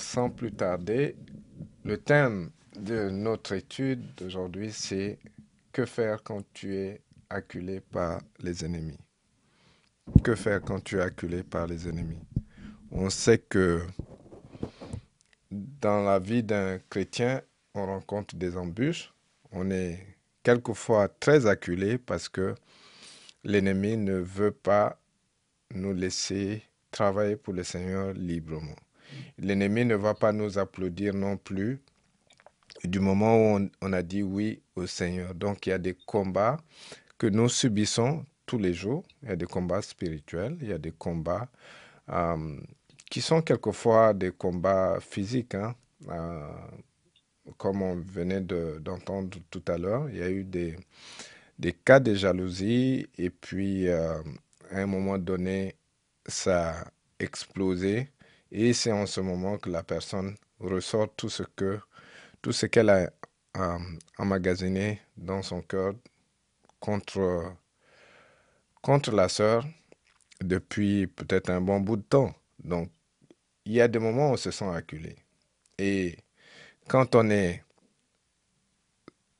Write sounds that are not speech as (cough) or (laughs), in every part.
sans plus tarder, le thème de notre étude d'aujourd'hui, c'est que faire quand tu es acculé par les ennemis? Que faire quand tu es acculé par les ennemis? On sait que dans la vie d'un chrétien, on rencontre des embûches. On est quelquefois très acculé parce que l'ennemi ne veut pas nous laisser travailler pour le Seigneur librement. L'ennemi ne va pas nous applaudir non plus du moment où on, a dit oui au Seigneur. Donc il y a des combats que nous subissons tous les jours. Il y a des combats spirituels, il y a des combats euh, qui sont quelquefois des combats physiques. Hein. Euh, comme on venait d'entendre tout à l'heure, il y a eu des, cas de jalousie et puis euh, à un moment donné, ça a explosé et c'est en ce moment que la personne ressort tout ce que tout ce qu'elle a euh, emmagasiné dans son cœur contre, contre la sœur depuis peut-être un bon bout de temps. Donc, il y a des moments où on se sent acculé. Et quand on est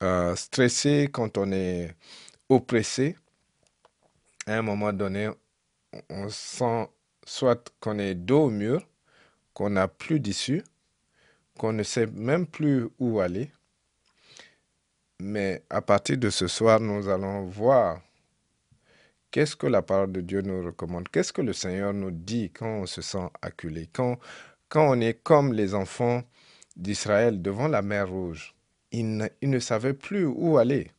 euh, stressé, quand on est oppressé, à un moment donné, on sent soit qu'on est dos au mur, qu'on n'a plus d'issue, qu'on ne sait même plus où aller. Mais à partir de ce soir, nous allons voir qu'est-ce que la parole de Dieu nous recommande, qu'est-ce que le Seigneur nous dit quand on se sent acculé, quand, on est comme les enfants d'Israël devant la mer Rouge. Ils ils ne savaient plus où aller.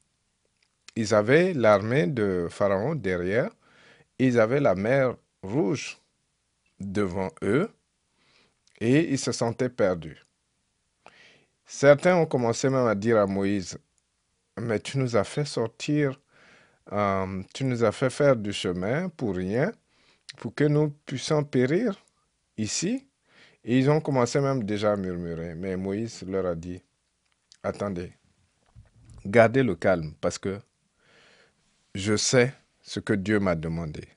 Ils avaient l'armée de Pharaon derrière, ils avaient la mer Rouge devant eux, et ils se sentaient perdus. Certains ont commencé même à dire à Moïse, mais tu nous as fait sortir, euh, tu nous as fait faire du chemin pour rien, pour que nous puissions périr ici. Et ils ont commencé même déjà à murmurer. Mais Moïse leur a dit, attendez, gardez le calme parce que je sais ce que Dieu m'a demandé.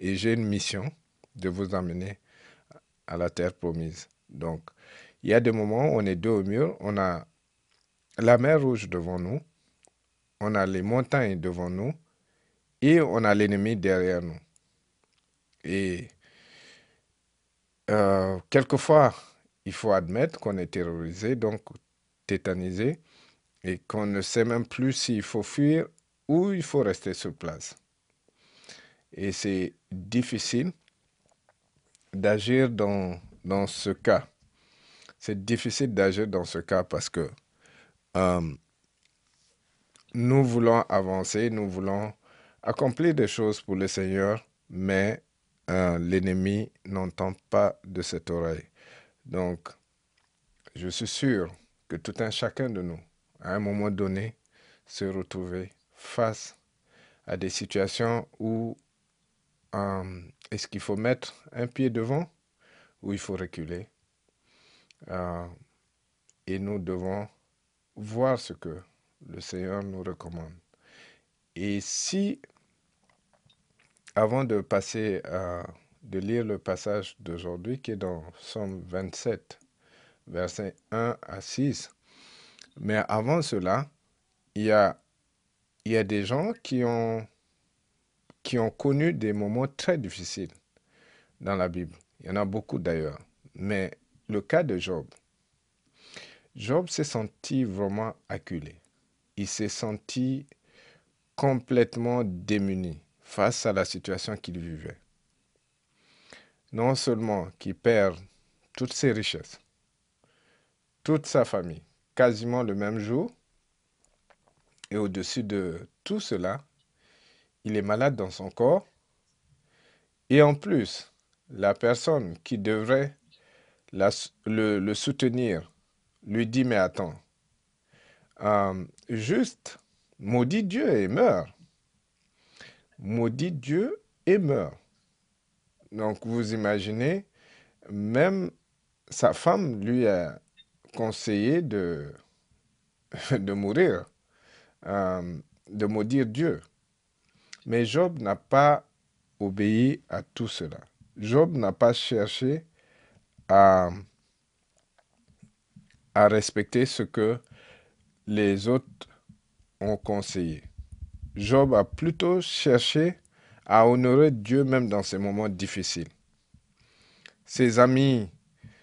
Et j'ai une mission de vous emmener à la terre promise. Donc, il y a des moments où on est dos au mur, on a la mer rouge devant nous, on a les montagnes devant nous et on a l'ennemi derrière nous. Et euh, quelquefois, il faut admettre qu'on est terrorisé, donc tétanisé, et qu'on ne sait même plus s'il faut fuir ou il faut rester sur place. Et c'est difficile d'agir dans, dans ce cas c'est difficile d'agir dans ce cas parce que euh, nous voulons avancer, nous voulons accomplir des choses pour le Seigneur, mais euh, l'ennemi n'entend pas de cette oreille. Donc, je suis sûr que tout un chacun de nous, à un moment donné, se retrouver face à des situations où euh, est-ce qu'il faut mettre un pied devant ou il faut reculer? Euh, et nous devons voir ce que le Seigneur nous recommande. Et si, avant de passer à de lire le passage d'aujourd'hui qui est dans Somme 27, versets 1 à 6, mais avant cela, il y a, il y a des gens qui ont, qui ont connu des moments très difficiles dans la Bible. Il y en a beaucoup d'ailleurs. Mais le cas de Job. Job s'est senti vraiment acculé. Il s'est senti complètement démuni face à la situation qu'il vivait. Non seulement qu'il perd toutes ses richesses, toute sa famille, quasiment le même jour, et au-dessus de tout cela, il est malade dans son corps, et en plus, la personne qui devrait le, soutenir, lui dit, mais attends, euh, juste, maudit Dieu et meurt. Maudit Dieu et meurt. Donc vous imaginez, même sa femme lui a conseillé de, (laughs) de mourir, euh, de maudire Dieu. Mais Job n'a pas obéi à tout cela. Job n'a pas cherché à, respecter ce que les autres ont conseillé. Job a plutôt cherché à honorer Dieu même dans ces moments difficiles. Ses amis,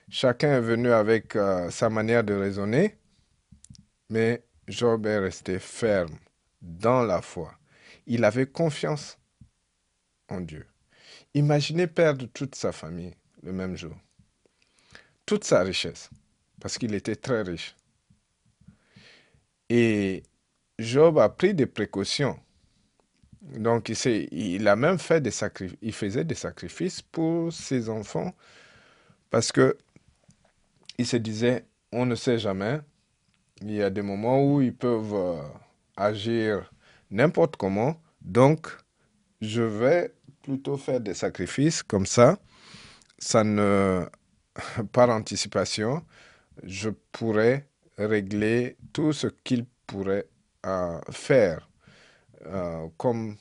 chacun est venu avec euh, sa manière de raisonner, mais Job est resté ferme dans la foi. Il avait confiance en Dieu. Imaginez perdre toute sa famille le même jour, toute sa richesse, parce qu'il était très riche. Et Job a pris des précautions. Donc, il, a même fait des sacrifices. Il faisait des sacrifices pour ses enfants parce que il se disait, on ne sait jamais. Il y a des moments où ils peuvent euh, agir n'importe comment. Donc, je vais plutôt faire des sacrifices comme ça. Ça (laughs) par anticipation, je pourrais régler tout ce qu'il pourrait euh, faire euh, comme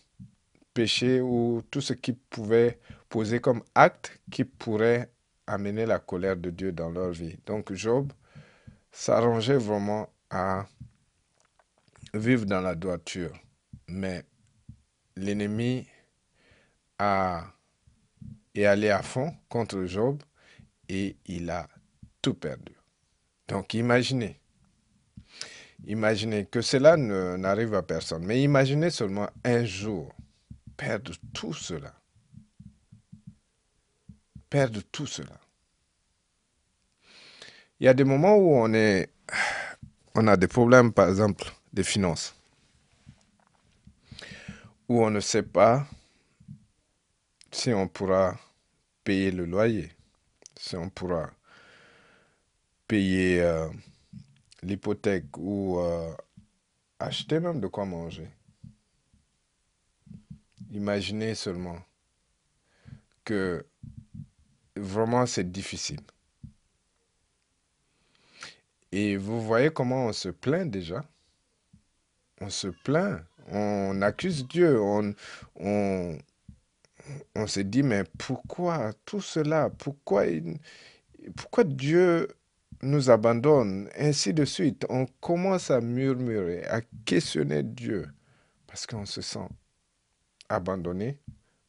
péché ou tout ce qui pouvait poser comme acte qui pourrait amener la colère de Dieu dans leur vie. Donc Job s'arrangeait vraiment à vivre dans la droiture. Mais l'ennemi est allé à fond contre Job et il a tout perdu. Donc imaginez, imaginez que cela n'arrive à personne, mais imaginez seulement un jour perdre tout cela. Perdre tout cela. Il y a des moments où on, on a des problèmes, par exemple, des finances, où on ne sait pas si on pourra payer le loyer, si on pourra payer euh, l'hypothèque ou euh, acheter même de quoi manger. Imaginez seulement que vraiment c'est difficile. Et vous voyez comment on se plaint déjà. On se plaint, on accuse Dieu, on, se dit, mais pourquoi tout cela? Pourquoi, pourquoi Dieu nous abandonne? Ainsi de suite. On commence à murmurer, à questionner Dieu, parce qu'on se sent abandonné,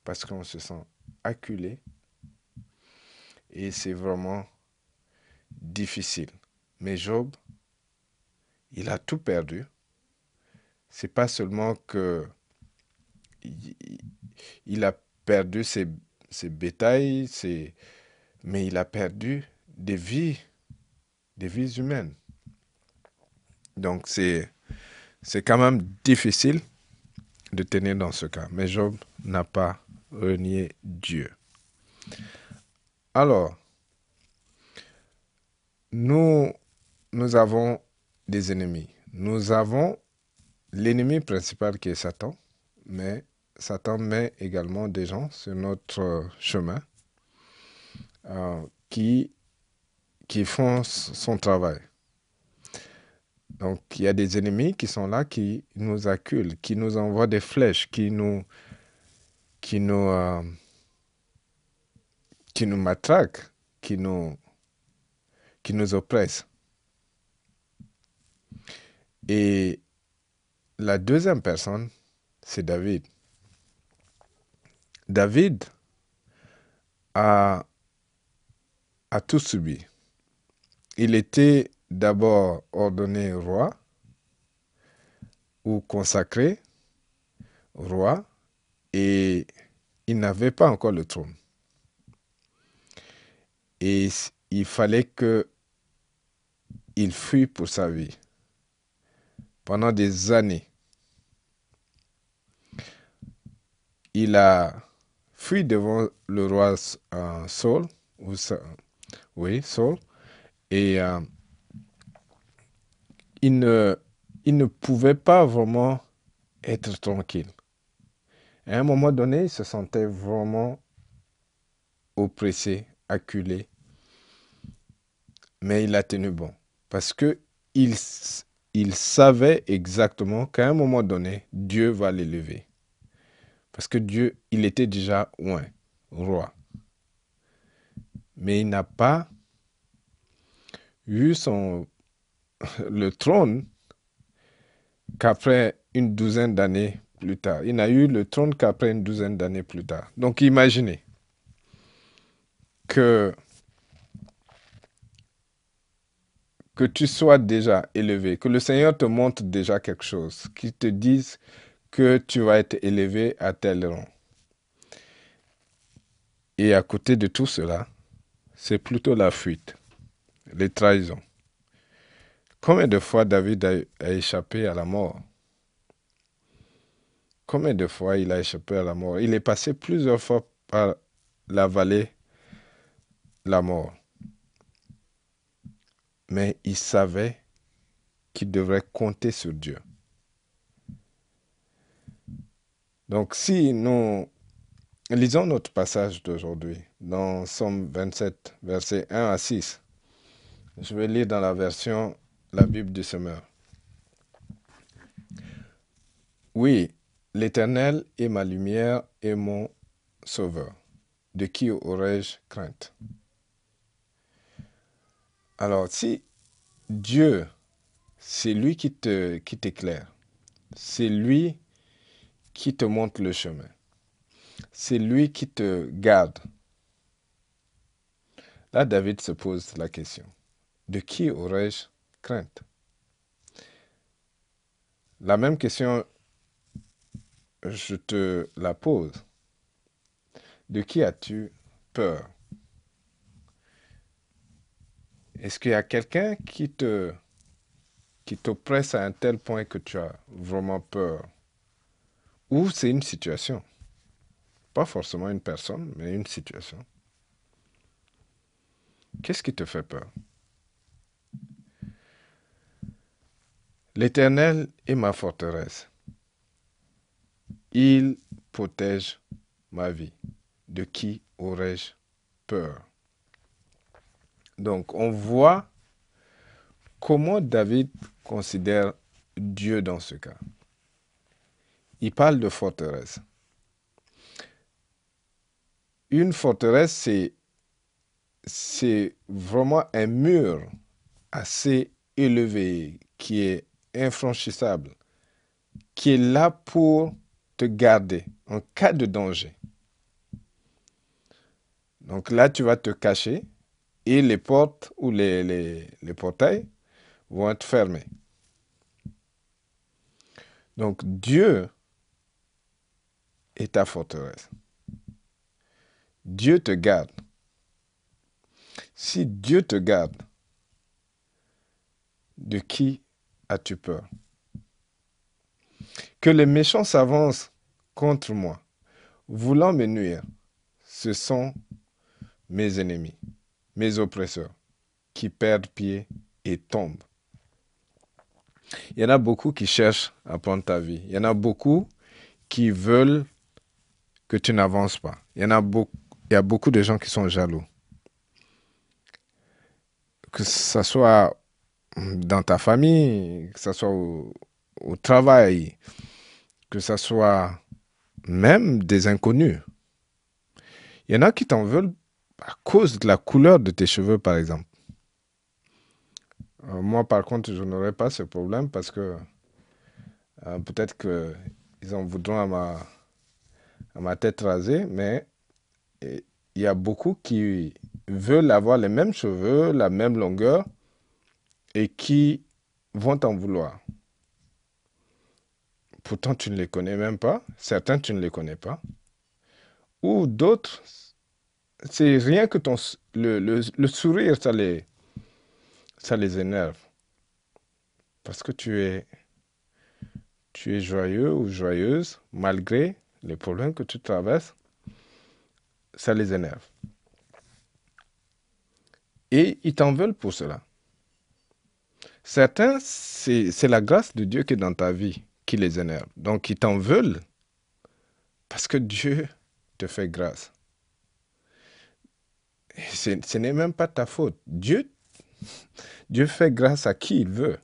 parce qu'on se sent acculé. Et c'est vraiment difficile. Mais Job, il a tout perdu. C'est pas seulement que il a perdu ses, bétails, mais il a perdu des vies, des vies humaines. Donc c'est, c'est quand même difficile de tenir dans ce cas. Mais Job n'a pas renié Dieu. Alors, nous, nous avons des ennemis. Nous avons l'ennemi principal qui est Satan, mais Satan met également des gens sur notre chemin euh, qui, qui font son travail. Donc, il y a des ennemis qui sont là, qui nous acculent, qui nous envoient des flèches, qui nous, qui nous, euh, qui nous matraquent, qui nous, qui nous oppressent. Et la deuxième personne, c'est David. David a, tout subi. Il était d'abord ordonné roi ou consacré roi et il n'avait pas encore le trône. Et il fallait que il fuit pour sa vie pendant des années. Il a fui devant le roi euh, Saul, oui, Saul, et euh, il, ne, il ne pouvait pas vraiment être tranquille. À un moment donné, il se sentait vraiment oppressé, acculé, mais il a tenu bon, parce que il, il savait exactement qu'à un moment donné, Dieu va l'élever. Parce que Dieu, il était déjà roi. Mais il n'a pas eu son, (laughs) le trône qu'après une douzaine d'années plus tard. Il n'a eu le trône qu'après une douzaine d'années plus tard. Donc imaginez que, que tu sois déjà élevé, que le Seigneur te montre déjà quelque chose, qu'il te dise que tu vas être élevé à tel rang. Et à côté de tout cela, c'est plutôt la fuite, les trahisons. Combien de fois David a, échappé à la mort? Combien de fois il a échappé à la mort? Il est passé plusieurs fois par la vallée, la mort. Mais il savait qu'il devrait compter sur Dieu. Donc si nous lisons notre passage d'aujourd'hui dans Somme 27, versets 1 à 6, je vais lire dans la version la Bible du semeur. Oui, l'Éternel est ma lumière et mon sauveur. De qui aurais-je crainte? Alors, si Dieu, c'est lui qui te qui t'éclaire, c'est lui qui te montre le chemin, c'est lui qui te garde. Là, David se pose la question, de qui aurais-je crainte? La même question, je te la pose. De qui as-tu peur? Est-ce qu'il y a quelqu'un qui te qui t'oppresse à un tel point que tu as vraiment peur? Ou c'est une situation Pas forcément une personne, mais une situation. Qu'est-ce qui te fait peur? L'Éternel est ma forteresse. Il protège ma vie. De qui aurais-je peur? Donc on voit comment David considère Dieu dans ce cas. Il parle de forteresse. Une forteresse, c'est, c'est vraiment un mur assez élevé qui est infranchissable, qui est là pour te garder en cas de danger. Donc là, tu vas te cacher et les portes ou les, les, portails vont être fermés. Donc Dieu est ta forteresse. Dieu te garde. Si Dieu te garde, de qui as-tu peur? Que les méchants s'avancent contre moi, voulant me nuire. Ce sont mes ennemis, mes oppresseurs, qui perdent pied et tombent. Il y en a beaucoup qui cherchent à prendre ta vie. Il y en a beaucoup qui veulent que tu n'avances pas. Il y en a beaucoup, il y a beaucoup de gens qui sont jaloux. Que ce soit dans ta famille, que ce soit au, travail, que ce soit même des inconnus. Il y en a qui t'en veulent à cause de la couleur de tes cheveux, par exemple. Euh, moi, par contre, je n'aurais pas ce problème parce que euh, peut-être qu'ils en voudront à ma, à ma tête rasée, mais il y a beaucoup qui veulent avoir les mêmes cheveux, la même longueur, et qui vont t'en vouloir. Pourtant, tu ne les connais même pas. Certains, tu ne les connais pas. Ou d'autres, c'est rien que ton, le, le, sourire, ça les, ça les énerve. Parce que tu es, tu es joyeux ou joyeuse, malgré les problèmes que tu traverses, ça les énerve. Et ils t'en veulent pour cela. Certains, c'est la grâce de Dieu qui est dans ta vie qui les énerve. Donc, ils t'en veulent parce que Dieu te fait grâce. Ce n'est même pas ta faute. Dieu, Dieu fait grâce à qui il veut.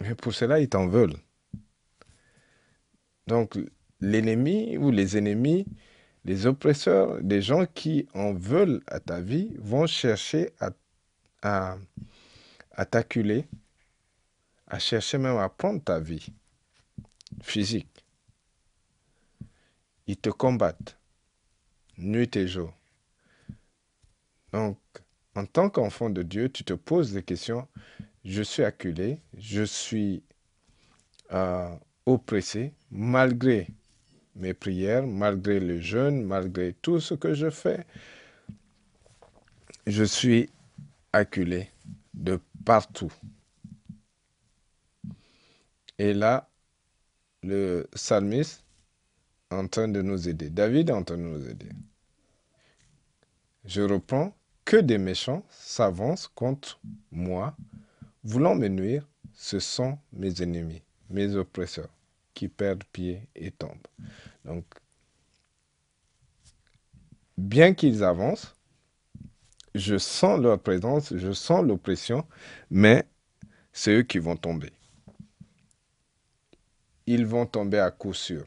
Mais pour cela, ils t'en veulent. Donc, l'ennemi ou les ennemis, les oppresseurs, des gens qui en veulent à ta vie, vont chercher à à t'acculer, à chercher même à prendre ta vie physique. Ils te combattent nuit et jour. Donc, en tant qu'enfant de Dieu, tu te poses des questions. Je suis acculé, je suis euh, oppressé, malgré mes prières, malgré le jeûne, malgré tout ce que je fais. Je suis acculé de partout. Et là, le psalmiste est en train de nous aider. David est en train de nous aider. Je reprends que des méchants s'avancent contre moi, voulant me nuire, ce sont mes ennemis, mes oppresseurs, qui perdent pied et tombent. Donc, bien qu'ils avancent, je sens leur présence, je sens l'oppression, mais c'est eux qui vont tomber. Ils vont tomber à coup sûr.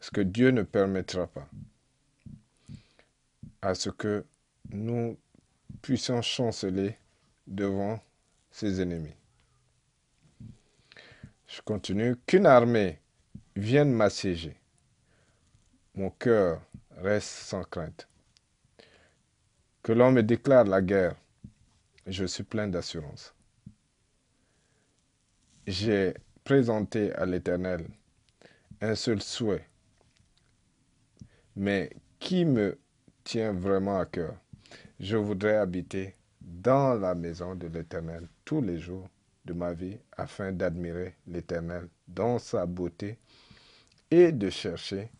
Ce que Dieu ne permettra pas à ce que nous puissions chanceler devant ses ennemis. Je continue. Qu'une armée vienne m'assiéger. Mon cœur reste sans crainte. Que l'on me déclare la guerre. Je suis plein d'assurance. J'ai présenté à l'Éternel un seul souhait. Mais qui me tient vraiment à cœur. Je voudrais habiter dans la maison de l'Éternel tous les jours de ma vie afin d'admirer l'Éternel dans sa beauté et de chercher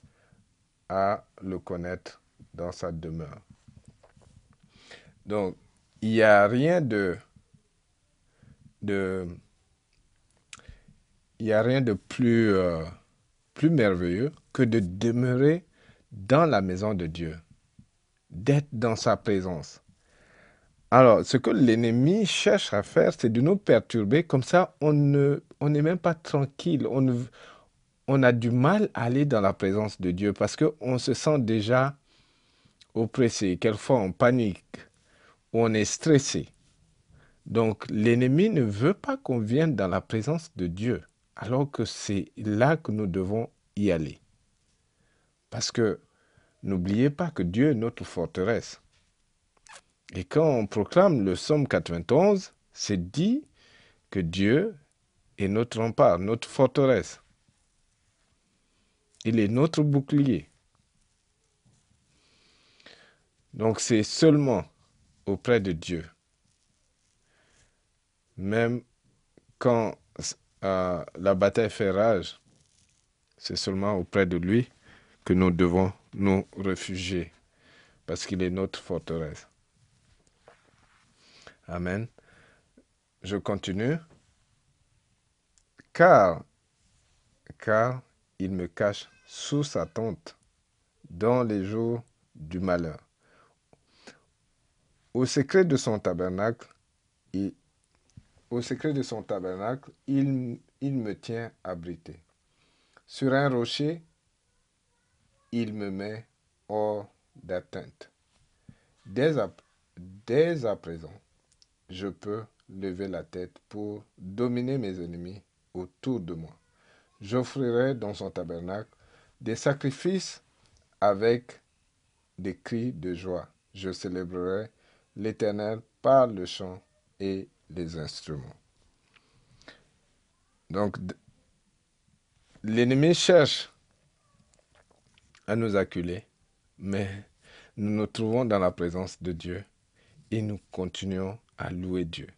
à le connaître dans sa demeure. Donc, il n'y a rien de, de il a rien de plus, euh, plus merveilleux que de demeurer dans la maison de Dieu d'être dans sa présence. Alors, ce que l'ennemi cherche à faire, c'est de nous perturber. Comme ça, on n'est on même pas tranquille. On, on a du mal à aller dans la présence de Dieu parce qu'on se sent déjà oppressé. Quelquefois, on panique. On est stressé. Donc, l'ennemi ne veut pas qu'on vienne dans la présence de Dieu, alors que c'est là que nous devons y aller. Parce que N'oubliez pas que Dieu est notre forteresse. Et quand on proclame le psaume 91, c'est dit que Dieu est notre rempart, notre forteresse. Il est notre bouclier. Donc c'est seulement auprès de Dieu. Même quand euh, la bataille fait rage, c'est seulement auprès de lui que nous devons nous réfugier, parce qu'il est notre forteresse. Amen. Je continue. Car, car il me cache sous sa tente dans les jours du malheur. Au secret de son tabernacle, il, au secret de son tabernacle, il, il me tient abrité. Sur un rocher, il me met hors d'atteinte. Dès à, présent, je peux lever la tête pour dominer mes ennemis autour de moi. J'offrirai dans son tabernacle des sacrifices avec des cris de joie. Je célébrerai l'Éternel par le chant et les instruments. Donc, l'ennemi cherche à nous acculer, mais nous nous trouvons dans la présence de Dieu et nous continuons à louer Dieu.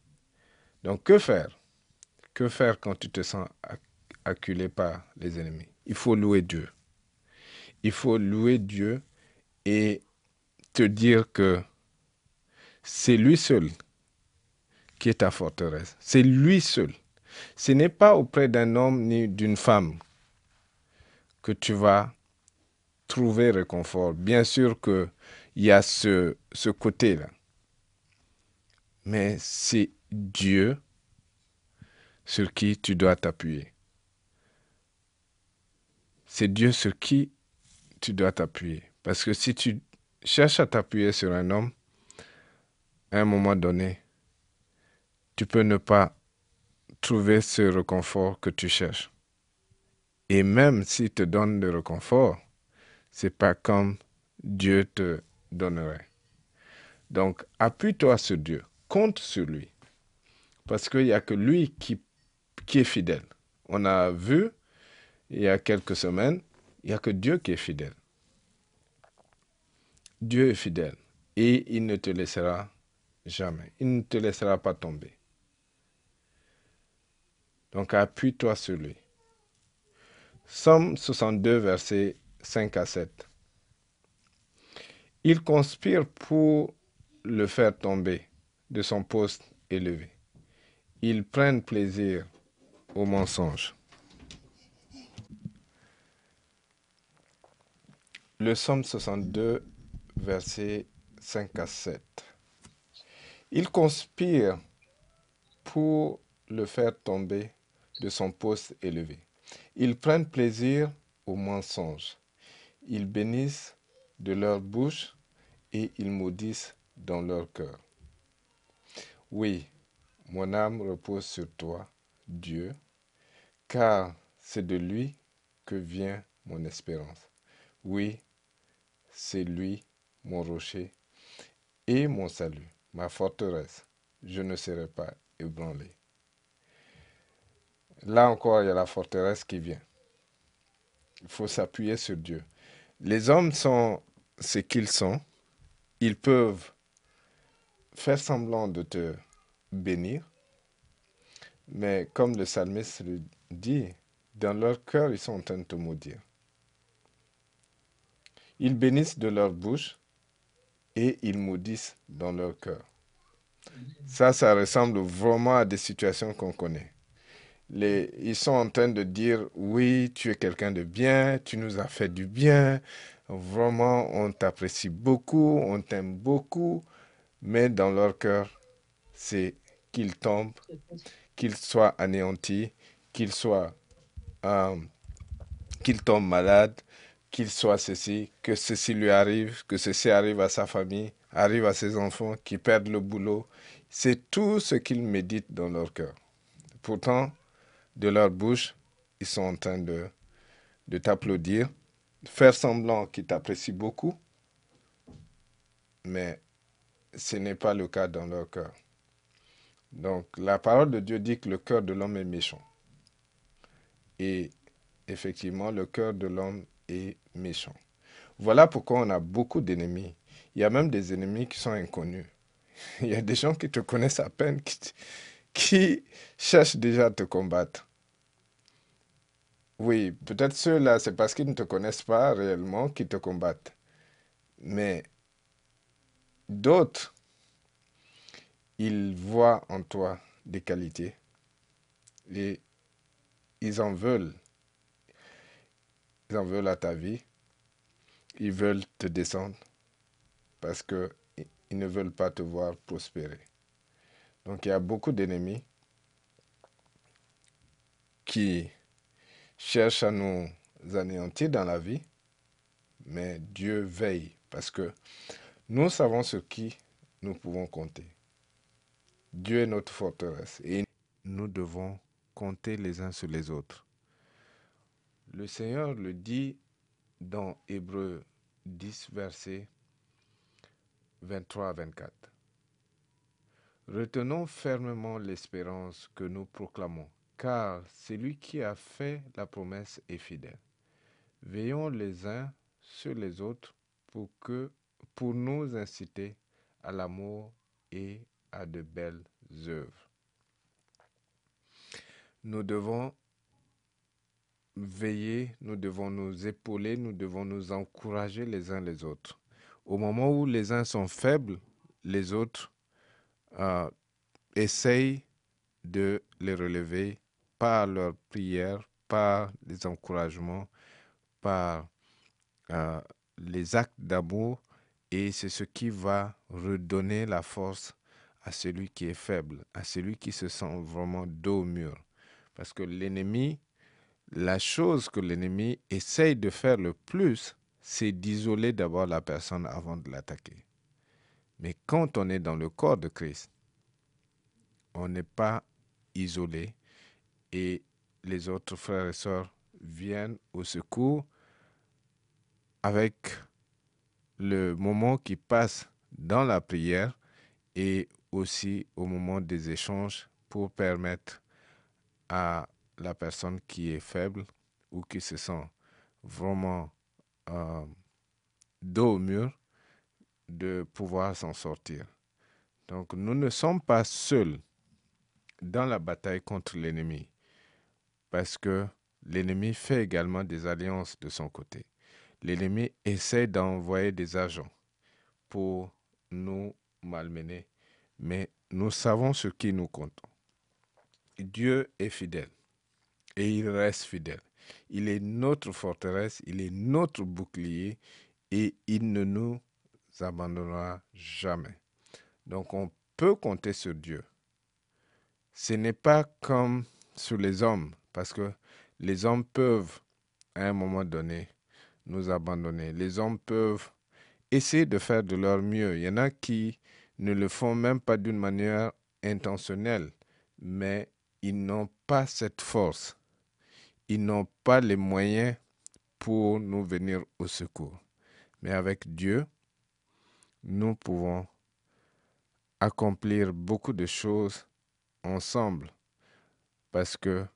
Donc que faire? Que faire quand tu te sens acculé par les ennemis? Il faut louer Dieu. Il faut louer Dieu et te dire que c'est lui seul qui est ta forteresse. C'est lui seul. Ce n'est pas auprès d'un homme ni d'une femme que tu vas trouver réconfort. Bien sûr qu'il y a ce, ce côté-là. Mais c'est Dieu sur qui tu dois t'appuyer. C'est Dieu sur qui tu dois t'appuyer. Parce que si tu cherches à t'appuyer sur un homme, à un moment donné, tu peux ne pas trouver ce réconfort que tu cherches. Et même s'il te donne le réconfort, c'est pas comme Dieu te donnerait. Donc, appuie-toi sur Dieu, compte sur lui. Parce qu'il n'y a que lui qui, qui est fidèle. On a vu il y a quelques semaines, il n'y a que Dieu qui est fidèle. Dieu est fidèle et il ne te laissera jamais. Il ne te laissera pas tomber. Donc appuie-toi sur lui. Somme 62, versets 5 à 7. Il conspire pour le faire tomber de son poste élevé. Ils prennent plaisir au mensonge. Le Somme 62, versets 5 à 7. Il conspire pour le faire tomber de son poste élevé. Ils prennent plaisir au mensonge. Ils bénissent de leur bouche et ils maudissent dans leur cœur. Oui, mon âme repose sur toi, Dieu, car c'est de lui que vient mon espérance. Oui, c'est lui mon rocher et mon salut, ma forteresse. Je ne serai pas ébranlé. Là encore, il y a la forteresse qui vient. Il faut s'appuyer sur Dieu. Les hommes sont ce qu'ils sont. Ils peuvent faire semblant de te bénir, mais comme le psalmiste le dit, dans leur cœur, ils sont en train de te maudire. Ils bénissent de leur bouche et ils maudissent dans leur cœur. Ça, ça ressemble vraiment à des situations qu'on connaît. Ils sont en train de dire, oui, tu es quelqu'un de bien, tu nous as fait du bien, vraiment, on t'apprécie beaucoup, on t'aime beaucoup, mais dans leur cœur, c'est qu'ils tombent, qu'ils soient anéantis, qu'ils soient, euh, qu'ils tombent malades, qu'il soit ceci, que ceci lui arrive, que ceci arrive à sa famille, arrive à ses enfants, qui perdent le boulot. C'est tout ce qu'ils méditent dans leur cœur. Pourtant, de leur bouche, ils sont en train de, t'applaudir, faire semblant qu'ils t'apprécient beaucoup, mais ce n'est pas le cas dans leur cœur. Donc la parole de Dieu dit que le cœur de l'homme est méchant. Et effectivement, le cœur de l'homme et méchant. Voilà pourquoi on a beaucoup d'ennemis. Il y a même des ennemis qui sont inconnus. (laughs) Il y a des gens qui te connaissent à peine, qui cherchent déjà à te combattre. Oui, peut-être ceux-là, c'est parce qu'ils ne te connaissent pas réellement qui te combattent. Mais d'autres, ils voient en toi des qualités et ils en veulent ils en veulent à ta vie. Ils veulent te descendre parce qu'ils ne veulent pas te voir prospérer. Donc il y a beaucoup d'ennemis qui cherchent à nous anéantir dans la vie, mais Dieu veille parce que nous savons sur qui nous pouvons compter. Dieu est notre forteresse et nous devons compter les uns sur les autres. Le Seigneur le dit dans Hébreu 10, versets 23 à 24. Retenons fermement l'espérance que nous proclamons, car celui qui a fait la promesse est fidèle. Veillons les uns sur les autres pour, nous inciter à l'amour et à de belles œuvres. Nous devons veiller, nous devons nous épauler, nous devons nous encourager les uns les autres. Au moment où les uns sont faibles, les autres euh, essayent de les relever par leurs prières, par les encouragements, par euh, les actes d'amour, et c'est ce qui va redonner la force à celui qui est faible, à celui qui se sent vraiment dos au mur. Parce que l'ennemi la chose que l'ennemi essaye de faire le plus, c'est d'isoler d'abord la personne avant de l'attaquer. Mais quand on est dans le corps de Christ, on n'est pas isolé et les autres frères et sœurs viennent au secours avec le moment qui passe dans la prière et aussi au moment des échanges pour permettre à la personne qui est faible ou qui se sent vraiment euh, dos au mur de pouvoir s'en sortir. Donc nous ne sommes pas seuls dans la bataille contre l'ennemi parce que l'ennemi fait également des alliances de son côté. L'ennemi essaie d'envoyer des agents pour nous malmener, mais nous savons ce qui nous comptons. Dieu est fidèle et il reste fidèle. Il est notre forteresse, il est notre bouclier et il ne nous abandonnera jamais. Donc on peut compter sur Dieu. Ce n'est pas comme sur les hommes, parce que les hommes peuvent, à un moment donné, nous abandonner. Les hommes peuvent essayer de faire de leur mieux. Il y en a qui ne le font même pas d'une manière intentionnelle, mais ils n'ont pas cette force. Ils n'ont pas les moyens pour nous venir au secours. Mais avec Dieu, nous pouvons accomplir beaucoup de choses ensemble parce que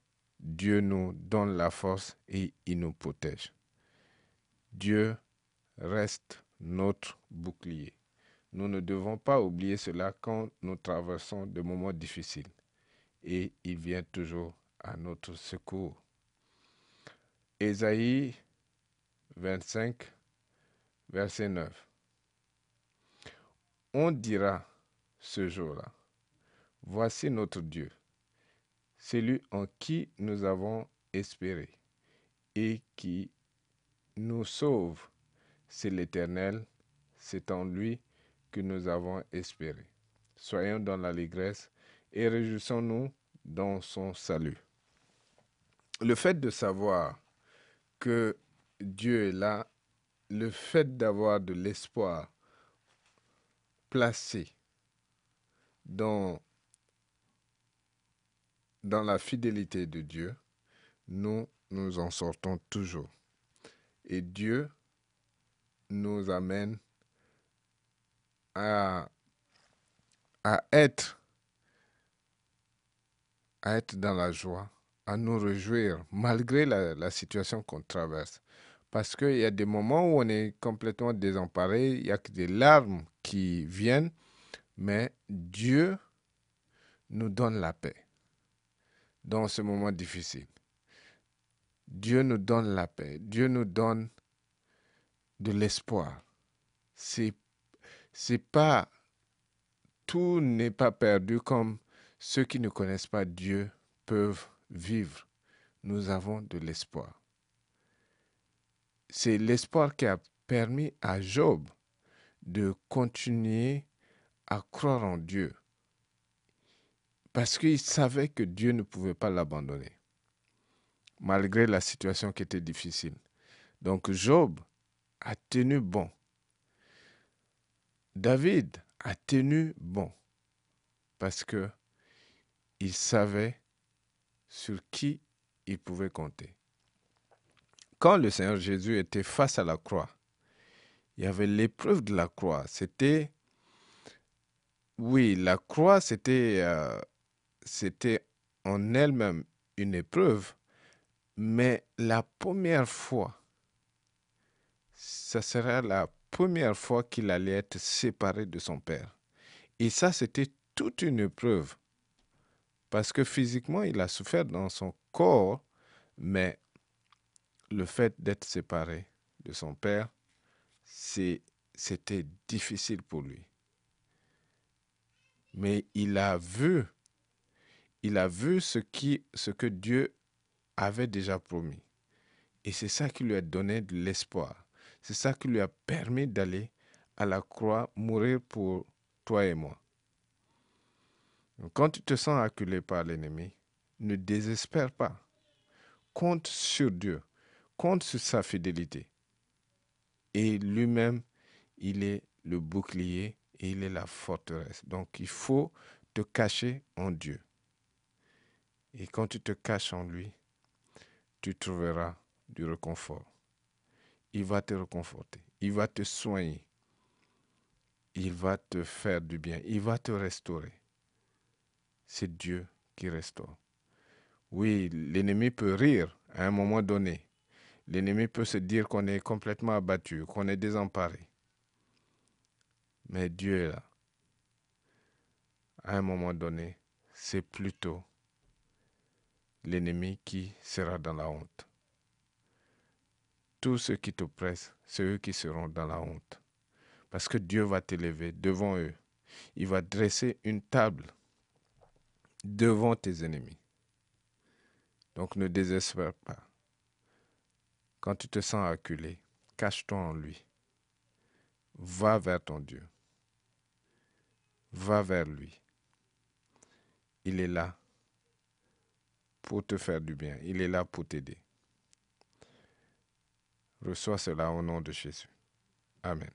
Dieu nous donne la force et il nous protège. Dieu reste notre bouclier. Nous ne devons pas oublier cela quand nous traversons des moments difficiles. Et il vient toujours à notre secours. Ésaïe 25, verset 9. On dira ce jour-là, voici notre Dieu, celui en qui nous avons espéré et qui nous sauve. C'est l'Éternel, c'est en lui que nous avons espéré. Soyons dans l'allégresse et réjouissons-nous dans son salut. Le fait de savoir que Dieu est là, le fait d'avoir de l'espoir placé dans, dans la fidélité de Dieu, nous nous en sortons toujours. Et Dieu nous amène à, à être à être dans la joie, à nous réjouir malgré la, situation qu'on traverse. Parce qu'il y a des moments où on est complètement désemparé, il y a que des larmes qui viennent, mais Dieu nous donne la paix dans ce moment difficile. Dieu nous donne la paix. Dieu nous donne de l'espoir. C'est, c'est pas, tout n'est pas perdu comme ceux qui ne connaissent pas Dieu peuvent vivre. Nous avons de l'espoir. C'est l'espoir qui a permis à Job de continuer à croire en Dieu. Parce qu'il savait que Dieu ne pouvait pas l'abandonner malgré la situation qui était difficile. Donc Job a tenu bon. David a tenu bon parce que il savait sur qui il pouvait compter. Quand le Seigneur Jésus était face à la croix, il y avait l'épreuve de la croix. C'était, oui, la croix, c'était, euh, c'était en elle-même une épreuve, mais la première fois, ça serait la première fois qu'il allait être séparé de son Père. Et ça, c'était toute une épreuve. Parce que physiquement, il a souffert dans son corps, mais le fait d'être séparé de son Père, c'était difficile pour lui. Mais il a vu, il a vu ce, qui, ce que Dieu avait déjà promis. Et c'est ça qui lui a donné de l'espoir. C'est ça qui lui a permis d'aller à la croix mourir pour toi et moi. quand tu te sens acculé par l'ennemi, ne désespère pas. Compte sur Dieu. Compte sur sa fidélité. Et lui-même, il est le bouclier il est la forteresse. Donc il faut te cacher en Dieu. Et quand tu te caches en lui, tu trouveras du réconfort. Il va te réconforter, il va te soigner, il va te faire du bien, il va te restaurer. C'est Dieu qui restaure. Oui, l'ennemi peut rire à un moment donné. L'ennemi peut se dire qu'on est complètement abattu, qu'on est désemparé. Mais Dieu est là. À un moment donné, c'est plutôt l'ennemi qui sera dans la honte. Tous ceux qui t'oppressent, c'est eux qui seront dans la honte. Parce que Dieu va t'élever devant eux. Il va dresser une table devant tes ennemis. Donc ne désespère pas. Quand tu te sens acculé, cache-toi en lui. Va vers ton Dieu. Va vers lui. Il est là pour te faire du bien. Il est là pour t'aider. Reçois cela au nom de Jésus. Amen.